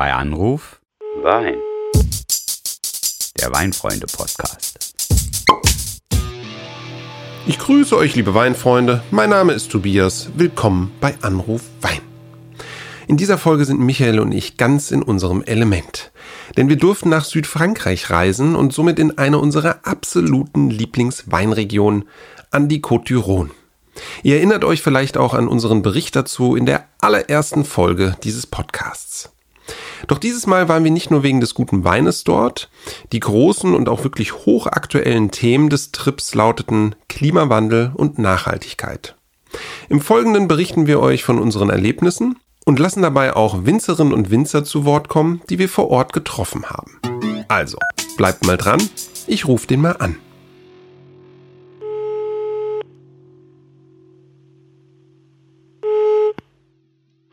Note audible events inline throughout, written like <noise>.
Bei Anruf Wein. Der Weinfreunde-Podcast. Ich grüße euch, liebe Weinfreunde. Mein Name ist Tobias. Willkommen bei Anruf Wein. In dieser Folge sind Michael und ich ganz in unserem Element. Denn wir durften nach Südfrankreich reisen und somit in eine unserer absoluten Lieblingsweinregionen, an die Côte d'Iron. Ihr erinnert euch vielleicht auch an unseren Bericht dazu in der allerersten Folge dieses Podcasts. Doch dieses Mal waren wir nicht nur wegen des guten Weines dort. Die großen und auch wirklich hochaktuellen Themen des Trips lauteten Klimawandel und Nachhaltigkeit. Im Folgenden berichten wir euch von unseren Erlebnissen und lassen dabei auch Winzerinnen und Winzer zu Wort kommen, die wir vor Ort getroffen haben. Also, bleibt mal dran, ich rufe den mal an.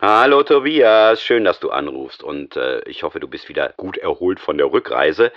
Hallo Tobias, schön, dass du anrufst und äh, ich hoffe, du bist wieder gut erholt von der Rückreise.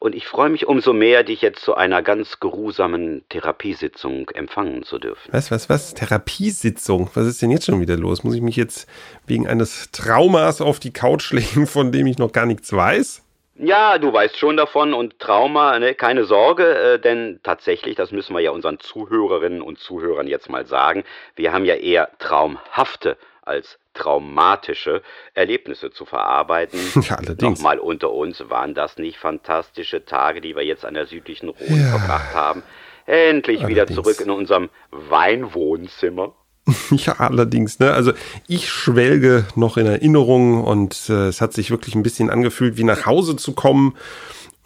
Und ich freue mich umso mehr, dich jetzt zu einer ganz geruhsamen Therapiesitzung empfangen zu dürfen. Was, was, was? Therapiesitzung? Was ist denn jetzt schon wieder los? Muss ich mich jetzt wegen eines Traumas auf die Couch <laughs> legen, von dem ich noch gar nichts weiß? Ja, du weißt schon davon und Trauma, ne, keine Sorge, äh, denn tatsächlich, das müssen wir ja unseren Zuhörerinnen und Zuhörern jetzt mal sagen, wir haben ja eher traumhafte als traumatische Erlebnisse zu verarbeiten. <laughs> Ja, allerdings. Nochmal unter uns, waren das nicht fantastische Tage, die wir jetzt an der südlichen Rhone ja. verbracht haben? Endlich allerdings. wieder zurück in unserem Weinwohnzimmer. <laughs> Ja, allerdings. Ne? Also ich schwelge noch in Erinnerungen und äh, es hat sich wirklich ein bisschen angefühlt, wie nach Hause zu kommen.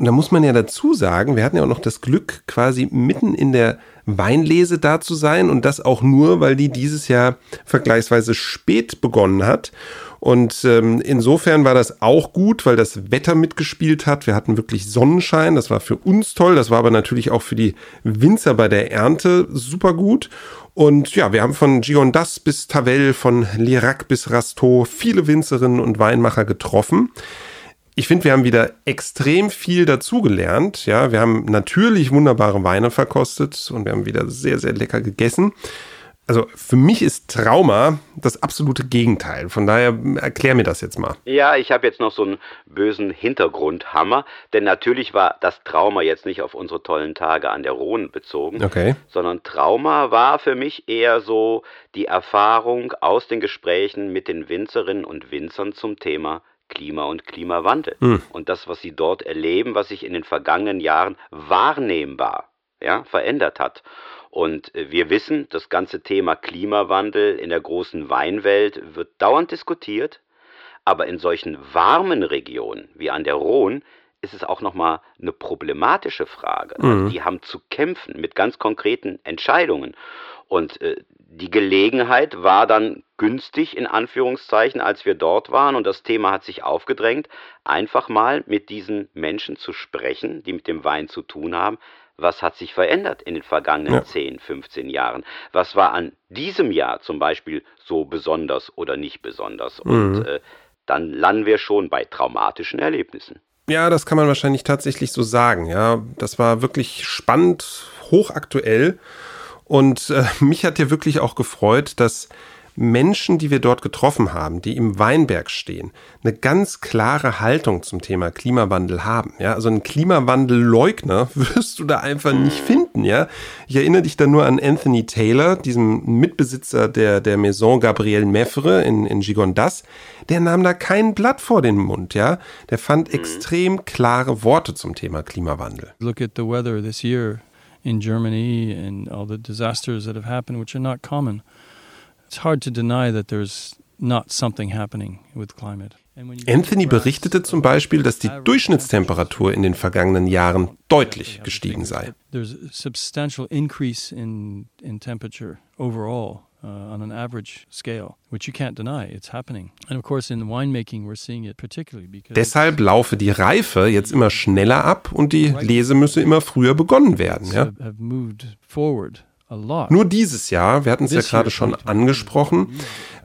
Und da muss man ja dazu sagen, wir hatten ja auch noch das Glück, quasi mitten in der Weinlese da zu sein und das auch nur, weil die dieses Jahr vergleichsweise spät begonnen hat. Und ähm, insofern war das auch gut, weil das Wetter mitgespielt hat. Wir hatten wirklich Sonnenschein, das war für uns toll, das war aber natürlich auch für die Winzer bei der Ernte super gut. Und ja, wir haben von Gigondas bis Tavel, von Lirac bis Rasteau viele Winzerinnen und Weinmacher getroffen ich finde, wir haben wieder extrem viel dazugelernt. Ja, wir haben natürlich wunderbare Weine verkostet und wir haben wieder sehr, sehr lecker gegessen. Also für mich ist Trauma das absolute Gegenteil. Von daher erklär mir das jetzt mal. Ja, ich habe jetzt noch so einen bösen Hintergrundhammer, denn natürlich war das Trauma jetzt nicht auf unsere tollen Tage an der Rhone bezogen, okay. sondern Trauma war für mich eher so die Erfahrung aus den Gesprächen mit den Winzerinnen und Winzern zum Thema Klima und Klimawandel. Hm. Und das, was sie dort erleben, was sich in den vergangenen Jahren wahrnehmbar ja, verändert hat. Und äh, wir wissen, das ganze Thema Klimawandel in der großen Weinwelt wird dauernd diskutiert, aber in solchen warmen Regionen wie an der Rhone ist es auch nochmal eine problematische Frage. Mhm. Also die haben zu kämpfen mit ganz konkreten Entscheidungen. Und äh, die Gelegenheit war dann günstig in Anführungszeichen, als wir dort waren und das Thema hat sich aufgedrängt, einfach mal mit diesen Menschen zu sprechen, die mit dem Wein zu tun haben. Was hat sich verändert in den vergangenen ja. 10, 15 Jahren? Was war an diesem Jahr zum Beispiel so besonders oder nicht besonders? Mhm. Und äh, dann landen wir schon bei traumatischen Erlebnissen. Ja, das kann man wahrscheinlich tatsächlich so sagen. Ja, das war wirklich spannend, hochaktuell. Und äh, <laughs> mich hat ja wirklich auch gefreut, dass Menschen, die wir dort getroffen haben, die im Weinberg stehen, eine ganz klare Haltung zum Thema Klimawandel haben. Ja, also einen Klimawandelleugner <laughs> wirst du da einfach nicht finden. Ja, ich erinnere dich da nur an Anthony Taylor, diesem Mitbesitzer der, der Maison Gabriel Meffre in, in Gigondas. Der nahm da kein Blatt vor den Mund. Ja, der fand extrem klare Worte zum Thema Klimawandel. Look at the weather this year in Germany and all the disasters that have happened, which are not common. It's hard to deny that there's not something happening with climate. Anthony berichtete zum Beispiel, dass die Durchschnittstemperatur in den vergangenen Jahren deutlich gestiegen sei. There's a substantial increase in, in temperature overall uh, on an average scale, which you can't deny. It's happening. And of course, in winemaking, we're seeing it particularly because. Deshalb laufe die Reife jetzt immer schneller ab und die Lese müsse immer früher begonnen werden. Ja? Have moved forward nur dieses Jahr, wir hatten es ja gerade schon angesprochen,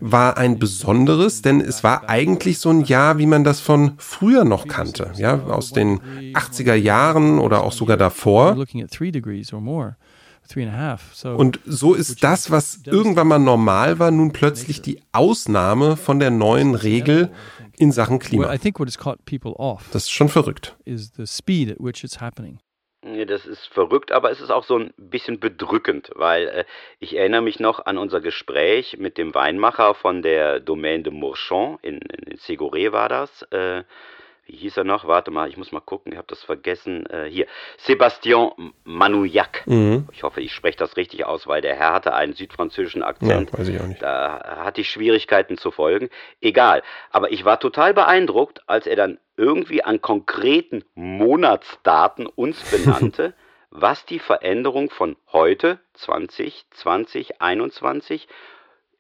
war ein besonderes, denn es war eigentlich so ein Jahr, wie man das von früher noch kannte, ja, aus den 80er Jahren oder auch sogar davor. Und so ist das, was irgendwann mal normal war, nun plötzlich die Ausnahme von der neuen Regel in Sachen Klima. think what has caught people off Das ist schon verrückt. is the speed at which it's happening. Ja, Das ist verrückt, aber es ist auch so ein bisschen bedrückend, weil äh, ich erinnere mich noch an unser Gespräch mit dem Weinmacher von der Domaine de Mourchon, in, in Ségoré war das. Äh, wie hieß er noch? Warte mal, ich muss mal gucken, ich habe das vergessen. Äh, hier, Sébastien Manouillac. Ich hoffe, ich spreche das richtig aus, weil der Herr hatte einen südfranzösischen Ja, Akzent. weiß ich auch nicht. Da hatte ich Schwierigkeiten zu folgen. Egal. Aber ich war total beeindruckt, als er dann irgendwie an konkreten Monatsdaten uns <laughs> benannte, was die Veränderung von heute, 2020, 21,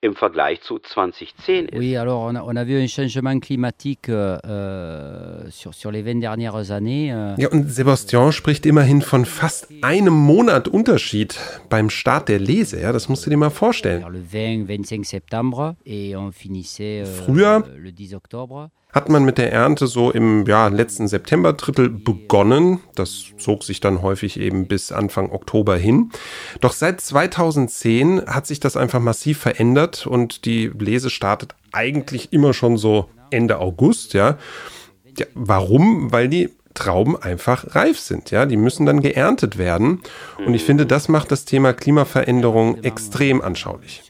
im Vergleich zu 2010 ist. Oui, alors on a, on a vu un changement climatique euh, euh, sur, sur les 20 dernières années. euh, Ja, und Sebastian spricht immerhin von fast einem Monat Unterschied beim Start der Lese. Ja, das musst du dir mal vorstellen. le 20-25 septembre et on finissait euh, Früher le 10 octobre. Hat man mit der Ernte so im ja, letzten September-Drittel begonnen. Das zog sich dann häufig eben bis Anfang Oktober hin. Doch seit 2010 hat sich das einfach massiv verändert und die Lese startet eigentlich immer schon so Ende August, ja. ja warum? Weil die Trauben einfach reif sind, ja. Die müssen dann geerntet werden. Und ich finde, das macht das Thema Klimaveränderung extrem anschaulich.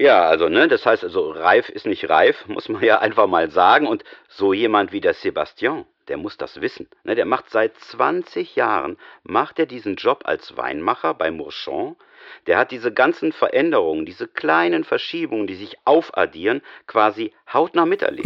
Ja, also, ne, das heißt also, reif ist nicht reif, <laughs> muss man ja einfach mal sagen. Und so jemand wie der Sebastian, der muss das wissen. Ne, der macht seit 20 Jahren, macht er diesen Job als Weinmacher bei Mourchon. Der hat diese ganzen Veränderungen, diese kleinen Verschiebungen, die sich aufaddieren, quasi hautnah miterlebt.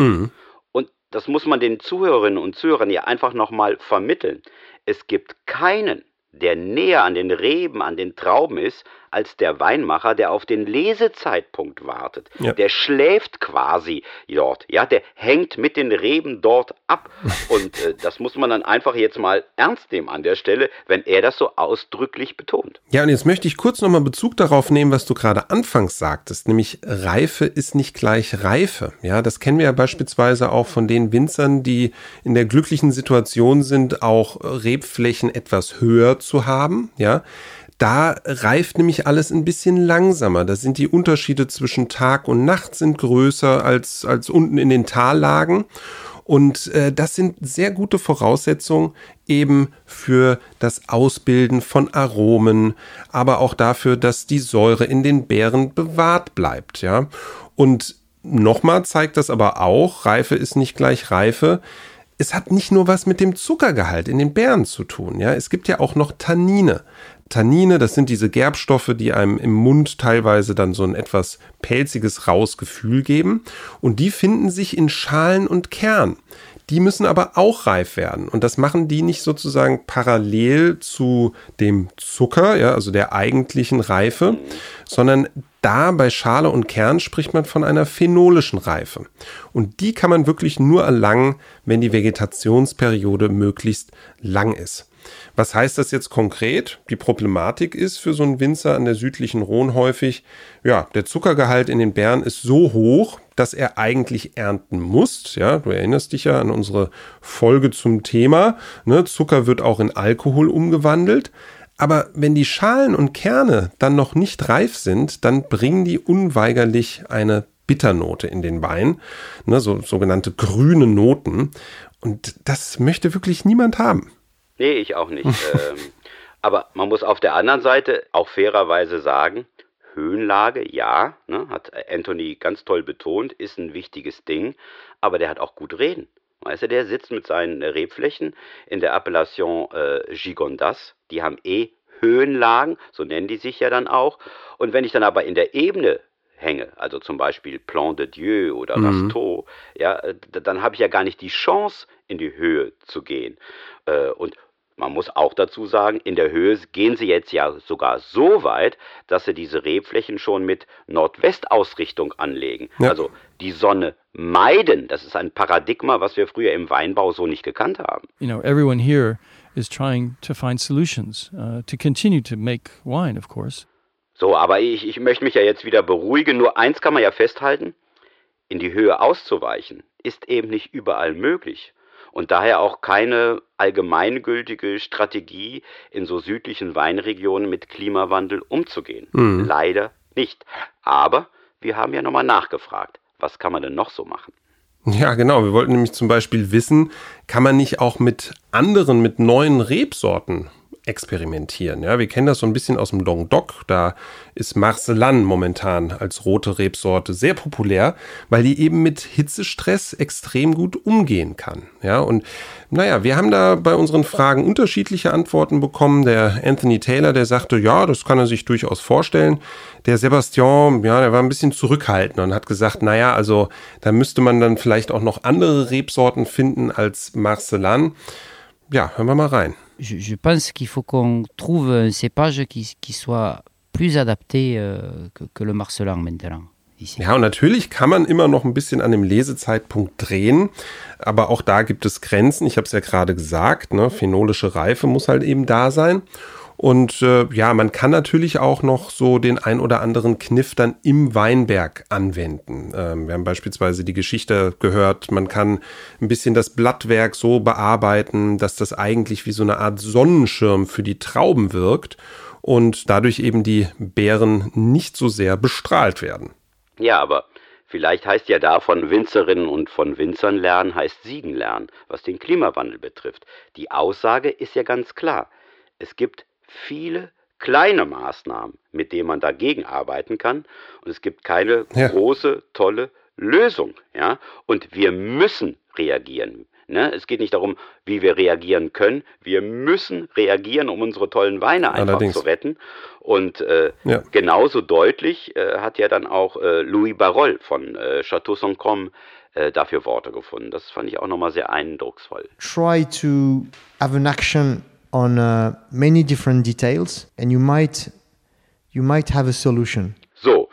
Und das muss man den Zuhörerinnen und Zuhörern ja einfach nochmal vermitteln. Es gibt keinen, der näher an den Reben, an den Trauben ist, als der Weinmacher, der auf den Lesezeitpunkt wartet. Ja. Der schläft quasi dort, ja, der hängt mit den Reben dort ab. Und äh, das muss man dann einfach jetzt mal ernst nehmen an der Stelle, wenn er das so ausdrücklich betont. Ja, und jetzt möchte ich kurz nochmal Bezug darauf nehmen, was du gerade anfangs sagtest, nämlich Reife ist nicht gleich Reife. Ja, das kennen wir ja beispielsweise auch von den Winzern, die in der glücklichen Situation sind, auch Rebflächen etwas höher zu haben. Ja, da reift nämlich alles ein bisschen langsamer. Da sind die Unterschiede zwischen Tag und Nacht sind größer als, als unten in den Tallagen. Und äh, das sind sehr gute Voraussetzungen eben für das Ausbilden von Aromen, aber auch dafür, dass die Säure in den Beeren bewahrt bleibt, ja. Und nochmal zeigt das aber auch, Reife ist nicht gleich Reife. Es hat nicht nur was mit dem Zuckergehalt in den Beeren zu tun, ja. Es gibt ja auch noch Tannine. Tannine, das sind diese Gerbstoffe, die einem im Mund teilweise dann so ein etwas pelziges, raues Gefühl geben. Und die finden sich in Schalen und Kern. Die müssen aber auch reif werden. Und das machen die nicht sozusagen parallel zu dem Zucker, ja, also der eigentlichen Reife, sondern da bei Schale und Kern spricht man von einer phenolischen Reife. Und die kann man wirklich nur erlangen, wenn die Vegetationsperiode möglichst lang ist. Was heißt das jetzt konkret? Die Problematik ist für so einen Winzer an der südlichen Rhone häufig, ja, der Zuckergehalt in den Beeren ist so hoch, dass er eigentlich ernten muss. Ja, du erinnerst dich ja an unsere Folge zum Thema. Ne? Zucker wird auch in Alkohol umgewandelt. Aber wenn die Schalen und Kerne dann noch nicht reif sind, dann bringen die unweigerlich eine Bitternote in den Wein, ne, so sogenannte grüne Noten. Und das möchte wirklich niemand haben. Nee, ich auch nicht. <laughs> ähm, aber man muss auf der anderen Seite auch fairerweise sagen, Höhenlage, ja, ne, hat Anthony ganz toll betont, ist ein wichtiges Ding, aber der hat auch gut reden. Weißt du, der sitzt mit seinen Rebflächen in der Appellation äh, Gigondas, die haben eh Höhenlagen, so nennen die sich ja dann auch. Und wenn ich dann aber in der Ebene hänge, also zum Beispiel Plan de Dieu oder Rasteau, ja, äh, dann habe ich ja gar nicht die Chance, in die Höhe zu gehen. Äh, Und man muss auch dazu sagen, in der Höhe gehen sie jetzt ja sogar so weit, dass sie diese Rebflächen schon mit Nordwestausrichtung anlegen. Ja. Also die Sonne meiden. Das ist ein Paradigma, was wir früher im Weinbau so nicht gekannt haben. You know, everyone here is trying to find solutions uh, to continue to make wine, of course. So, aber ich, ich möchte mich ja jetzt wieder beruhigen. Nur eins kann man ja festhalten. In die Höhe auszuweichen ist eben nicht überall möglich. Und daher auch keine allgemeingültige Strategie in so südlichen Weinregionen mit Klimawandel umzugehen. Mhm. Leider nicht. Aber wir haben ja nochmal nachgefragt. Was kann man denn noch so machen? Ja, genau. Wir wollten nämlich zum Beispiel wissen, kann man nicht auch mit anderen, mit neuen Rebsorten experimentieren. Ja, wir kennen das so ein bisschen aus dem Languedoc. Da ist Marcellan momentan als rote Rebsorte sehr populär, weil die eben mit Hitzestress extrem gut umgehen kann. Ja, und naja, wir haben da bei unseren Fragen unterschiedliche Antworten bekommen. Der Anthony Taylor, der sagte, ja, das kann er sich durchaus vorstellen. Der Sebastian, ja, der war ein bisschen zurückhaltend und hat gesagt, naja, also da müsste man dann vielleicht auch noch andere Rebsorten finden als Marcellan. Ja, hören wir mal rein. Je, je pense qu'il faut qu'on trouve un cépage qui, qui soit plus adapté euh, que, que, le Marcelin maintenant. Ja, und natürlich kann man immer noch ein bisschen an dem Lesezeitpunkt drehen, aber auch da gibt es Grenzen. Ich habe es ja gerade gesagt, ne? phenolische Reife muss halt eben da sein. Und äh, ja, man kann natürlich auch noch so den ein oder anderen Kniff dann im Weinberg anwenden. Ähm, wir haben beispielsweise die Geschichte gehört, man kann ein bisschen das Blattwerk so bearbeiten, dass das eigentlich wie so eine Art Sonnenschirm für die Trauben wirkt und dadurch eben die Beeren nicht so sehr bestrahlt werden. Ja, aber Vielleicht heißt ja da von Winzerinnen und von Winzern lernen, heißt Siegen lernen, was den Klimawandel betrifft. Die Aussage ist ja ganz klar. Es gibt viele kleine Maßnahmen, mit denen man dagegen arbeiten kann. Und es gibt keine ja. große, tolle Lösung. Ja? Und wir müssen reagieren. Ne? Es geht nicht darum, wie wir reagieren können. Wir müssen reagieren, um unsere tollen Weine einfach Allerdings. zu retten. Und äh, ja. genauso deutlich äh, hat ja dann auch äh, Louis Barol von äh, Chateau Saint-Crome äh, dafür Worte gefunden. Das fand ich auch nochmal sehr eindrucksvoll. Try to have an action on uh, many different details and you might you might have a solution. So,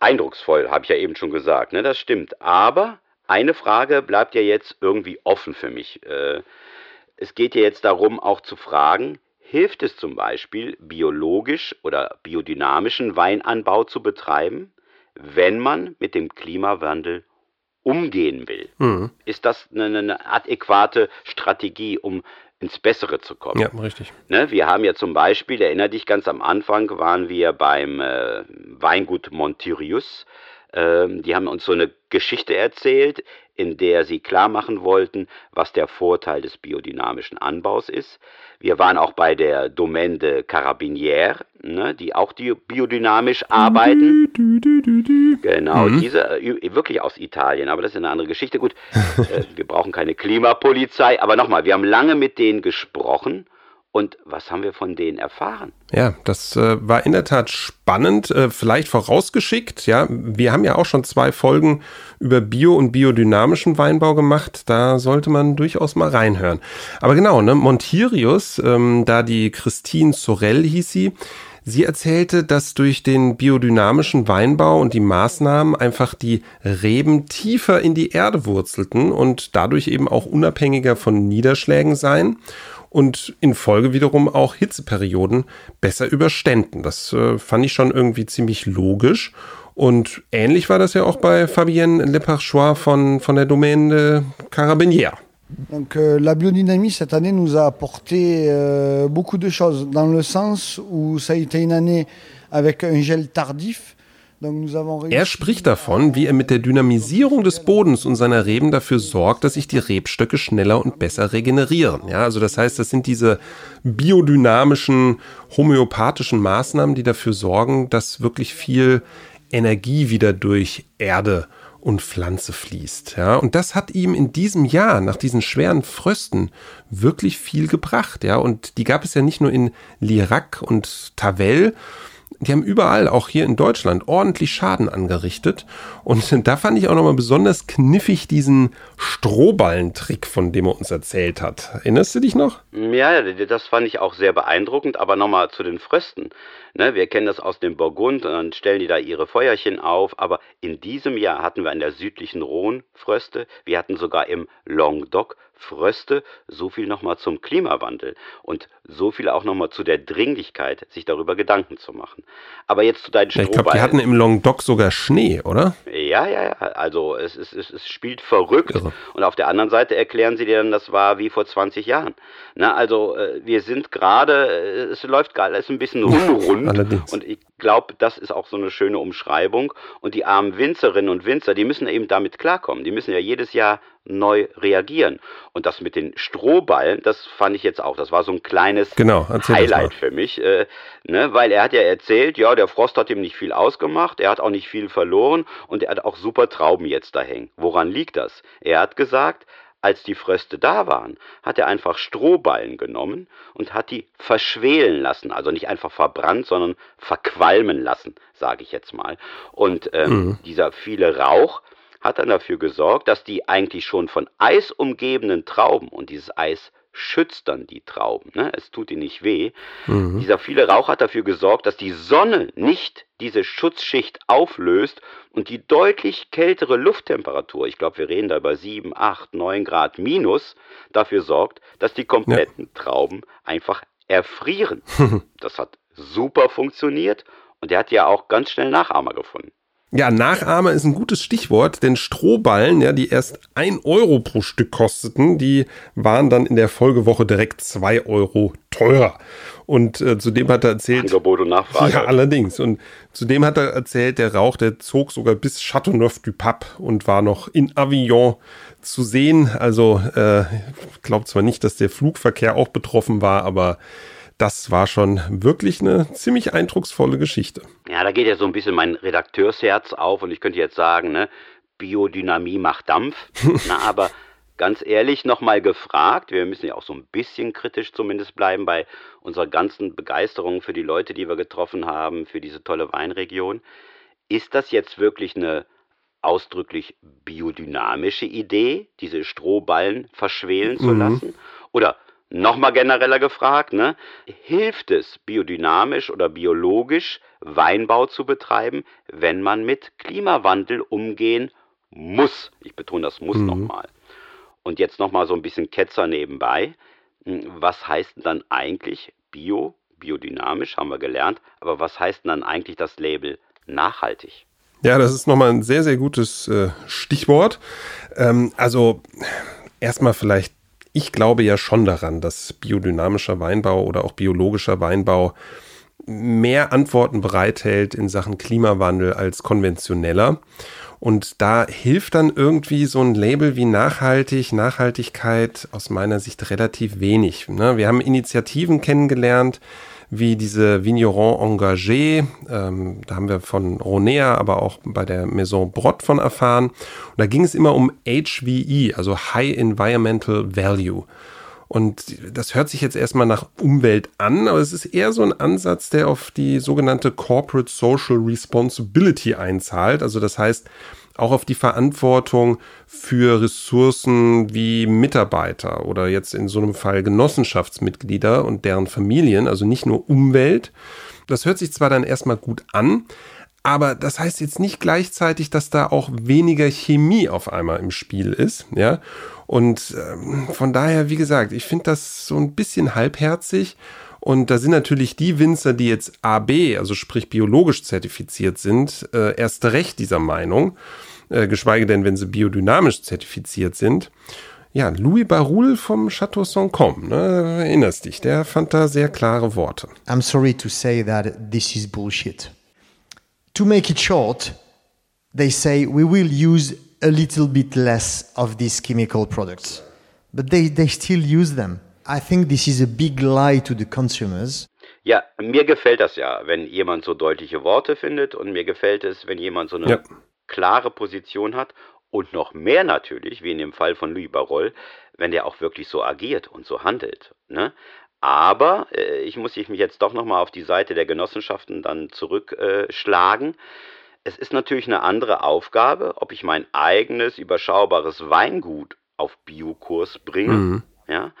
eindrucksvoll, habe ich ja eben schon gesagt, ne? Das stimmt. Aber eine Frage bleibt ja jetzt irgendwie offen für mich. Äh, es geht ja jetzt darum, auch zu fragen, hilft es zum Beispiel, biologisch oder biodynamischen Weinanbau zu betreiben, wenn man mit dem Klimawandel umgehen will? Mhm. Ist das eine, eine adäquate Strategie, um ins Bessere zu kommen. Ja, richtig. Ne, wir haben ja zum Beispiel, erinnere dich, ganz am Anfang waren wir beim äh, Weingut Montirius. Ähm, die haben uns so eine Geschichte erzählt, in der sie klar machen wollten, was der Vorteil des biodynamischen Anbaus ist. Wir waren auch bei der Domaine de Carabinière, ne, die auch die biodynamisch arbeiten. Genau, mhm. diese äh, wirklich aus Italien, aber das ist eine andere Geschichte. Gut, äh, wir brauchen keine Klimapolizei, aber nochmal, wir haben lange mit denen gesprochen und was haben wir von denen erfahren? Ja, das äh, war in der Tat spannend. Äh, vielleicht vorausgeschickt, ja, wir haben ja auch schon zwei Folgen über Bio- und biodynamischen Weinbau gemacht. Da sollte man durchaus mal reinhören. Aber genau, ne, Montirius, ähm, da die Christine Sorel hieß sie, Sie erzählte, dass durch den biodynamischen Weinbau und die Maßnahmen einfach die Reben tiefer in die Erde wurzelten und dadurch eben auch unabhängiger von Niederschlägen seien und in Folge wiederum auch Hitzeperioden besser überständen. Das äh, fand ich schon irgendwie ziemlich logisch. Und ähnlich war das ja auch bei Fabienne Leparchois von, von der Domaine Carabinière. Donc euh, la biodynamie cette année nous a apporté euh, beaucoup de choses dans le sens où ça a été une année avec un gel tardif Er spricht davon, wie er mit der Dynamisierung des Bodens und seiner Reben dafür sorgt, dass sich die Rebstöcke schneller und besser regenerieren. Ja, also das heißt, das sind diese biodynamischen, homöopathischen Maßnahmen, die dafür sorgen, dass wirklich viel Energie wieder durch Erde und Pflanze fließt. Ja, und das hat ihm in diesem Jahr nach diesen schweren Frösten wirklich viel gebracht. Ja, und die gab es ja nicht nur in Lirac und Tavel, die haben überall, auch hier in Deutschland, ordentlich Schaden angerichtet. Und <laughs> da fand ich auch nochmal besonders kniffig diesen Strohballentrick, von dem er uns erzählt hat. Erinnerst du dich noch? Ja, das fand ich auch sehr beeindruckend. Aber nochmal zu den Frösten. Ne, wir kennen das aus dem Burgund und dann stellen die da ihre Feuerchen auf. Aber in diesem Jahr hatten wir in der südlichen Rhone Fröste. Wir hatten sogar im Languedoc Fröste, so viel nochmal zum Klimawandel und so viel auch nochmal zu der Dringlichkeit, sich darüber Gedanken zu machen. Aber jetzt zu deinen ja, Ich glaube, die hatten im Languedoc sogar Schnee, oder? Ja, ja, ja. Also es, es, es, es spielt verrückt. Irre. Und auf der anderen Seite erklären sie dir dann, das war wie vor 20 Jahren. Na, also äh, wir sind gerade, äh, es läuft gerade, es ist ein bisschen <laughs> unrund. Allerdings. Und ich glaube, das ist auch so eine schöne Umschreibung. Und die armen Winzerinnen und Winzer, die müssen eben damit klarkommen. Die müssen ja jedes Jahr neu reagieren. Und das mit den Strohballen, das fand ich jetzt auch. Das war so ein kleines genau, Highlight für mich, äh, ne? weil er hat ja erzählt, ja, der Frost hat ihm nicht viel ausgemacht, er hat auch nicht viel verloren und er hat auch super Trauben jetzt da hängen. Woran liegt das? Er hat gesagt, als die Fröste da waren, hat er einfach Strohballen genommen und hat die verschwelen lassen. Also nicht einfach verbrannt, sondern verqualmen lassen, sage ich jetzt mal. Und ähm, mhm. dieser viele Rauch hat dann dafür gesorgt, dass die eigentlich schon von Eis umgebenen Trauben und dieses Eis schützt dann die Trauben, ne? es tut ihnen nicht weh. Mhm. Dieser viele Rauch hat dafür gesorgt, dass die Sonne nicht diese Schutzschicht auflöst und die deutlich kältere Lufttemperatur, ich glaube, wir reden da über 7, 8, 9 Grad minus, dafür sorgt, dass die kompletten ja. Trauben einfach erfrieren. <laughs> das hat super funktioniert und er hat ja auch ganz schnell Nachahmer gefunden. Ja, Nachahmer ist ein gutes Stichwort, denn Strohballen, ja, die erst ein Euro pro Stück kosteten, die waren dann in der Folgewoche direkt zwei Euro teurer. Und äh, zudem hat er erzählt. Angebot und Nachfrage. Ja, allerdings. Und zudem hat er erzählt, der Rauch, der zog sogar bis Châteauneuf-du-Pape und war noch in Avignon zu sehen. Also, äh, glaube zwar nicht, dass der Flugverkehr auch betroffen war, aber das war schon wirklich eine ziemlich eindrucksvolle Geschichte. Ja, da geht ja so ein bisschen mein Redakteursherz auf und ich könnte jetzt sagen, ne, Biodynamie macht Dampf. <laughs> Na, aber ganz ehrlich nochmal gefragt, wir müssen ja auch so ein bisschen kritisch zumindest bleiben bei unserer ganzen Begeisterung für die Leute, die wir getroffen haben, für diese tolle Weinregion. Ist das jetzt wirklich eine ausdrücklich biodynamische Idee, diese Strohballen verschwelen zu mhm. lassen? Oder Nochmal genereller gefragt, ne? hilft es biodynamisch oder biologisch Weinbau zu betreiben, wenn man mit Klimawandel umgehen muss? Ich betone das muss mhm. nochmal. Und jetzt nochmal so ein bisschen Ketzer nebenbei. Hm, was heißt denn dann eigentlich Bio, biodynamisch, haben wir gelernt, aber was heißt denn dann eigentlich das Label nachhaltig? Ja, das ist nochmal ein sehr, sehr gutes äh, Stichwort. Ähm, also erstmal vielleicht ich glaube ja schon daran, dass biodynamischer Weinbau oder auch biologischer Weinbau mehr Antworten bereithält in Sachen Klimawandel als konventioneller. Und da hilft dann irgendwie so ein Label wie nachhaltig, Nachhaltigkeit aus meiner Sicht relativ wenig. Ne? Wir haben Initiativen kennengelernt, wie diese Vigneron Engagé. Ähm, da haben wir von Ronea, aber auch bei der Maison Brot von erfahren. Und da ging es immer um HVE, also High Environmental Value. Und das hört sich jetzt erstmal nach Umwelt an, aber es ist eher so ein Ansatz, der auf die sogenannte Corporate Social Responsibility einzahlt. Also das heißt, auch auf die Verantwortung für Ressourcen wie Mitarbeiter oder jetzt in so einem Fall Genossenschaftsmitglieder und deren Familien, also nicht nur Umwelt. Das hört sich zwar dann erstmal gut an, aber das heißt jetzt nicht gleichzeitig, dass da auch weniger Chemie auf einmal im Spiel ist, ja. Und ähm, von daher, wie gesagt, ich finde das so ein bisschen halbherzig. Und da sind natürlich die Winzer, die jetzt AB, also sprich biologisch zertifiziert sind, äh, erst recht dieser Meinung äh, geschweige denn, wenn sie biodynamisch zertifiziert sind. Ja, Louis Barul vom Chateau Saint-Combe, ne, erinnerst dich, der fand da sehr klare Worte. I'm sorry to say that this is bullshit. To make it short, they say we will use a little bit less of these chemical products, but they, they still use them. I think this is a big lie to the consumers. Ja, mir gefällt das ja, wenn jemand so deutliche Worte findet und mir gefällt es, wenn jemand so eine ja klare Position hat und noch mehr natürlich, wie in dem Fall von Louis Barol, wenn der auch wirklich so agiert und so handelt. Ne? Aber äh, ich muss mich jetzt doch nochmal auf die Seite der Genossenschaften dann zurückschlagen. Äh, es ist natürlich eine andere Aufgabe, ob ich mein eigenes überschaubares Weingut auf Biokurs bringe, mhm. ja,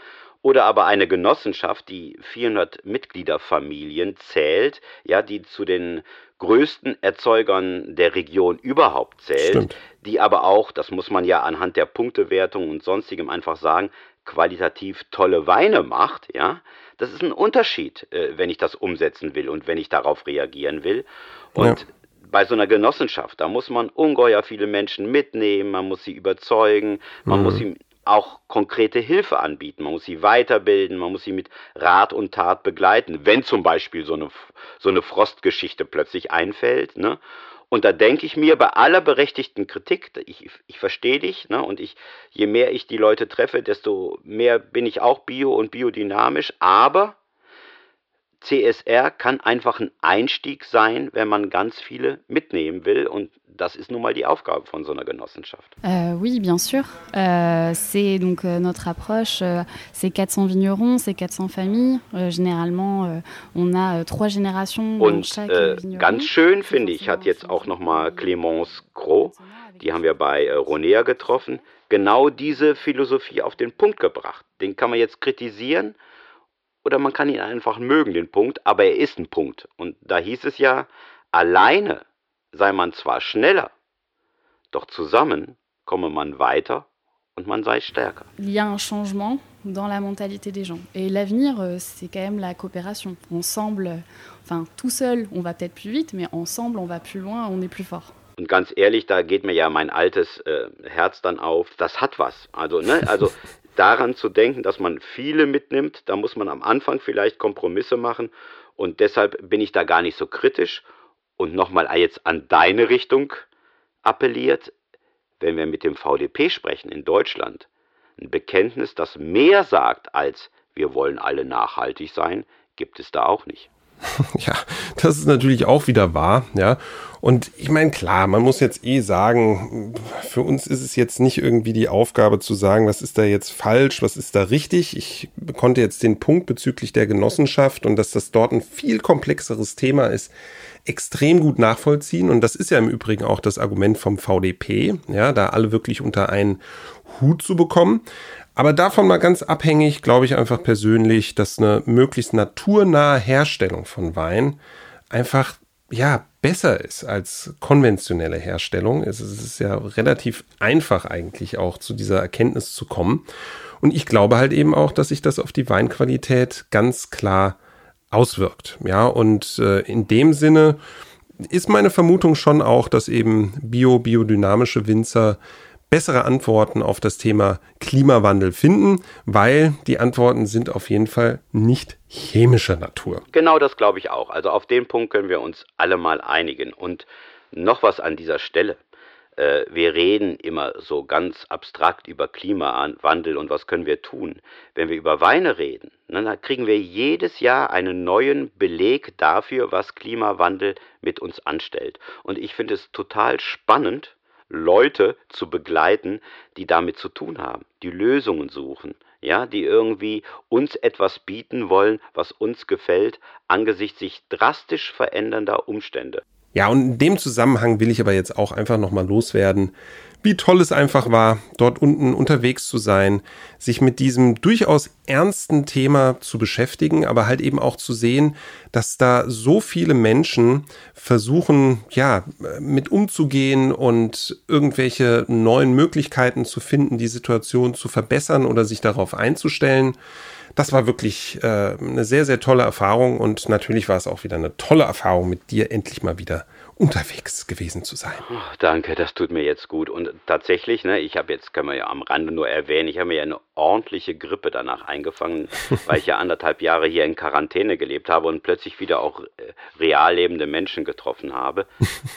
oder aber eine Genossenschaft, die 400 Mitgliederfamilien zählt, ja, die zu den größten Erzeugern der Region überhaupt zählt, Stimmt. die aber auch, das muss man ja anhand der Punktewertung und sonstigem einfach sagen, qualitativ tolle Weine macht, ja, das ist ein Unterschied, äh, wenn ich das umsetzen will und wenn ich darauf reagieren will. Und ja. bei so einer Genossenschaft, da muss man ungeheuer viele Menschen mitnehmen, man muss sie überzeugen, man mhm. muss sie auch konkrete Hilfe anbieten. Man muss sie weiterbilden, man muss sie mit Rat und Tat begleiten, wenn zum Beispiel so eine, so eine Frostgeschichte plötzlich einfällt. Ne? Und da denke ich mir, bei aller berechtigten Kritik, ich, ich verstehe dich, ne, und ich, je mehr ich die Leute treffe, desto mehr bin ich auch bio und biodynamisch, aber CSR kann einfach ein Einstieg sein, wenn man ganz viele mitnehmen will. Und das ist nun mal die Aufgabe von so einer Genossenschaft. Euh, oui, bien sûr. Euh, c'est donc euh, notre approche. Euh, c'est 400 vignerons, c'est 400 familles. Euh, généralement, euh, on a trois générations Und chaque vigneron. ganz schön finde ich, hat jetzt auch nochmal Clémence Gros, die haben wir bei äh, Ronea getroffen, genau diese Philosophie auf den Punkt gebracht. Den kann man jetzt kritisieren oder man kann ihn einfach mögen, den Punkt, aber er ist ein Punkt. Und da hieß es ja, alleine sei man zwar schneller, doch zusammen komme man weiter und man sei stärker. Il y a un changement dans la mentalité des gens. Et l'avenir, euh, c'est quand même la coopération. Ensemble, enfin tout seul, on va peut-être plus vite, mais ensemble, on va plus loin, on est plus fort. Und ganz ehrlich, da geht mir ja mein altes äh, Herz dann auf. Das hat was. Also, ne, also daran zu denken, dass man viele mitnimmt. Da muss man am Anfang vielleicht Kompromisse machen. Und deshalb bin ich da gar nicht so kritisch. Und nochmal jetzt an deine Richtung appelliert, wenn wir mit dem VDP sprechen in Deutschland, ein Bekenntnis, das mehr sagt als wir wollen alle nachhaltig sein, gibt es da auch nicht. <laughs> Ja, das ist natürlich auch wieder wahr, ja. Und ich meine, klar, man muss jetzt eh sagen, für uns ist es jetzt nicht irgendwie die Aufgabe zu sagen, was ist da jetzt falsch, was ist da richtig. Ich konnte jetzt den Punkt bezüglich der Genossenschaft und dass das dort ein viel komplexeres Thema ist, extrem gut nachvollziehen. Und das ist ja im Übrigen auch das Argument vom VDP, ja, da alle wirklich unter einen Hut zu bekommen. Aber davon mal ganz abhängig, glaube ich einfach persönlich, dass eine möglichst naturnahe Herstellung von Wein einfach ja besser ist als konventionelle Herstellung. Es ist ja relativ einfach eigentlich auch zu dieser Erkenntnis zu kommen. Und ich glaube halt eben auch, dass sich das auf die Weinqualität ganz klar auswirkt. Ja, und äh, in dem Sinne ist meine Vermutung schon auch, dass eben bio, biodynamische Winzer bessere Antworten auf das Thema Klimawandel finden, weil die Antworten sind auf jeden Fall nicht chemischer Natur. Genau das glaube ich auch. Also auf den Punkt können wir uns alle mal einigen. Und noch was an dieser Stelle. Äh, wir reden immer so ganz abstrakt über Klimawandel und was können wir tun. Wenn wir über Weine reden, dann kriegen wir jedes Jahr einen neuen Beleg dafür, was Klimawandel mit uns anstellt. Und ich finde es total spannend, Leute zu begleiten, die damit zu tun haben, die Lösungen suchen, ja, die irgendwie uns etwas bieten wollen, was uns gefällt, angesichts sich drastisch verändernder Umstände. Ja, und in dem Zusammenhang will ich aber jetzt auch einfach nochmal loswerden wie toll es einfach war, dort unten unterwegs zu sein, sich mit diesem durchaus ernsten Thema zu beschäftigen, aber halt eben auch zu sehen, dass da so viele Menschen versuchen, ja, mit umzugehen und irgendwelche neuen Möglichkeiten zu finden, die Situation zu verbessern oder sich darauf einzustellen. Das war wirklich äh, eine sehr, sehr tolle Erfahrung und natürlich war es auch wieder eine tolle Erfahrung, mit dir endlich mal wieder unterwegs gewesen zu sein. Oh, danke, das tut mir jetzt gut. Und tatsächlich, ne, ich habe jetzt, kann man ja am Rande nur erwähnen, ich habe mir ja eine ordentliche Grippe danach eingefangen, <laughs> weil ich ja anderthalb Jahre hier in Quarantäne gelebt habe und plötzlich wieder auch äh, real lebende Menschen getroffen habe.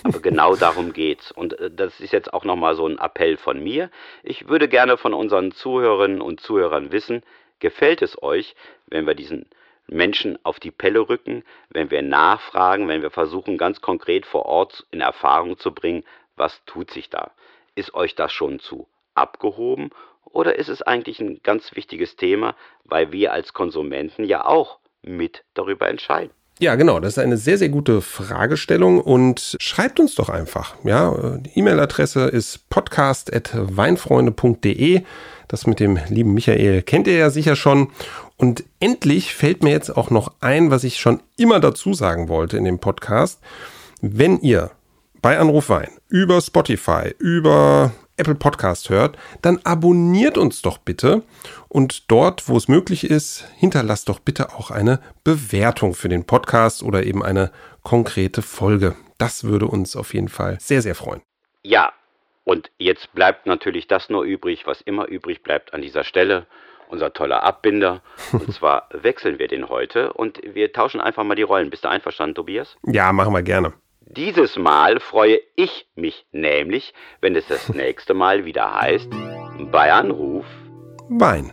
Aber <laughs> genau darum geht's. Und äh, das ist jetzt auch nochmal so ein Appell von mir. Ich würde gerne von unseren Zuhörerinnen und Zuhörern wissen, gefällt es euch, wenn wir diesen Menschen auf die Pelle rücken, wenn wir nachfragen, wenn wir versuchen, ganz konkret vor Ort in Erfahrung zu bringen, was tut sich da? Ist euch das schon zu abgehoben oder ist es eigentlich ein ganz wichtiges Thema, weil wir als Konsumenten ja auch mit darüber entscheiden? Ja, genau. Das ist eine sehr, sehr gute Fragestellung und schreibt uns doch einfach. Ja, die E-Mail-Adresse ist podcast.weinfreunde.de. Das mit dem lieben Michael kennt ihr ja sicher schon. Und endlich fällt mir jetzt auch noch ein, was ich schon immer dazu sagen wollte in dem Podcast. Wenn ihr bei Anruf Wein über Spotify, über Apple Podcast hört, dann abonniert uns doch bitte und dort, wo es möglich ist, hinterlasst doch bitte auch eine Bewertung für den Podcast oder eben eine konkrete Folge. Das würde uns auf jeden Fall sehr, sehr freuen. Ja, und jetzt bleibt natürlich das nur übrig, was immer übrig bleibt an dieser Stelle. Unser toller Abbinder. Und <laughs> zwar wechseln wir den heute und wir tauschen einfach mal die Rollen. Bist du einverstanden, Tobias? Ja, machen wir gerne. Dieses Mal freue ich mich nämlich, wenn es das nächste Mal wieder heißt, bei Anruf Wein.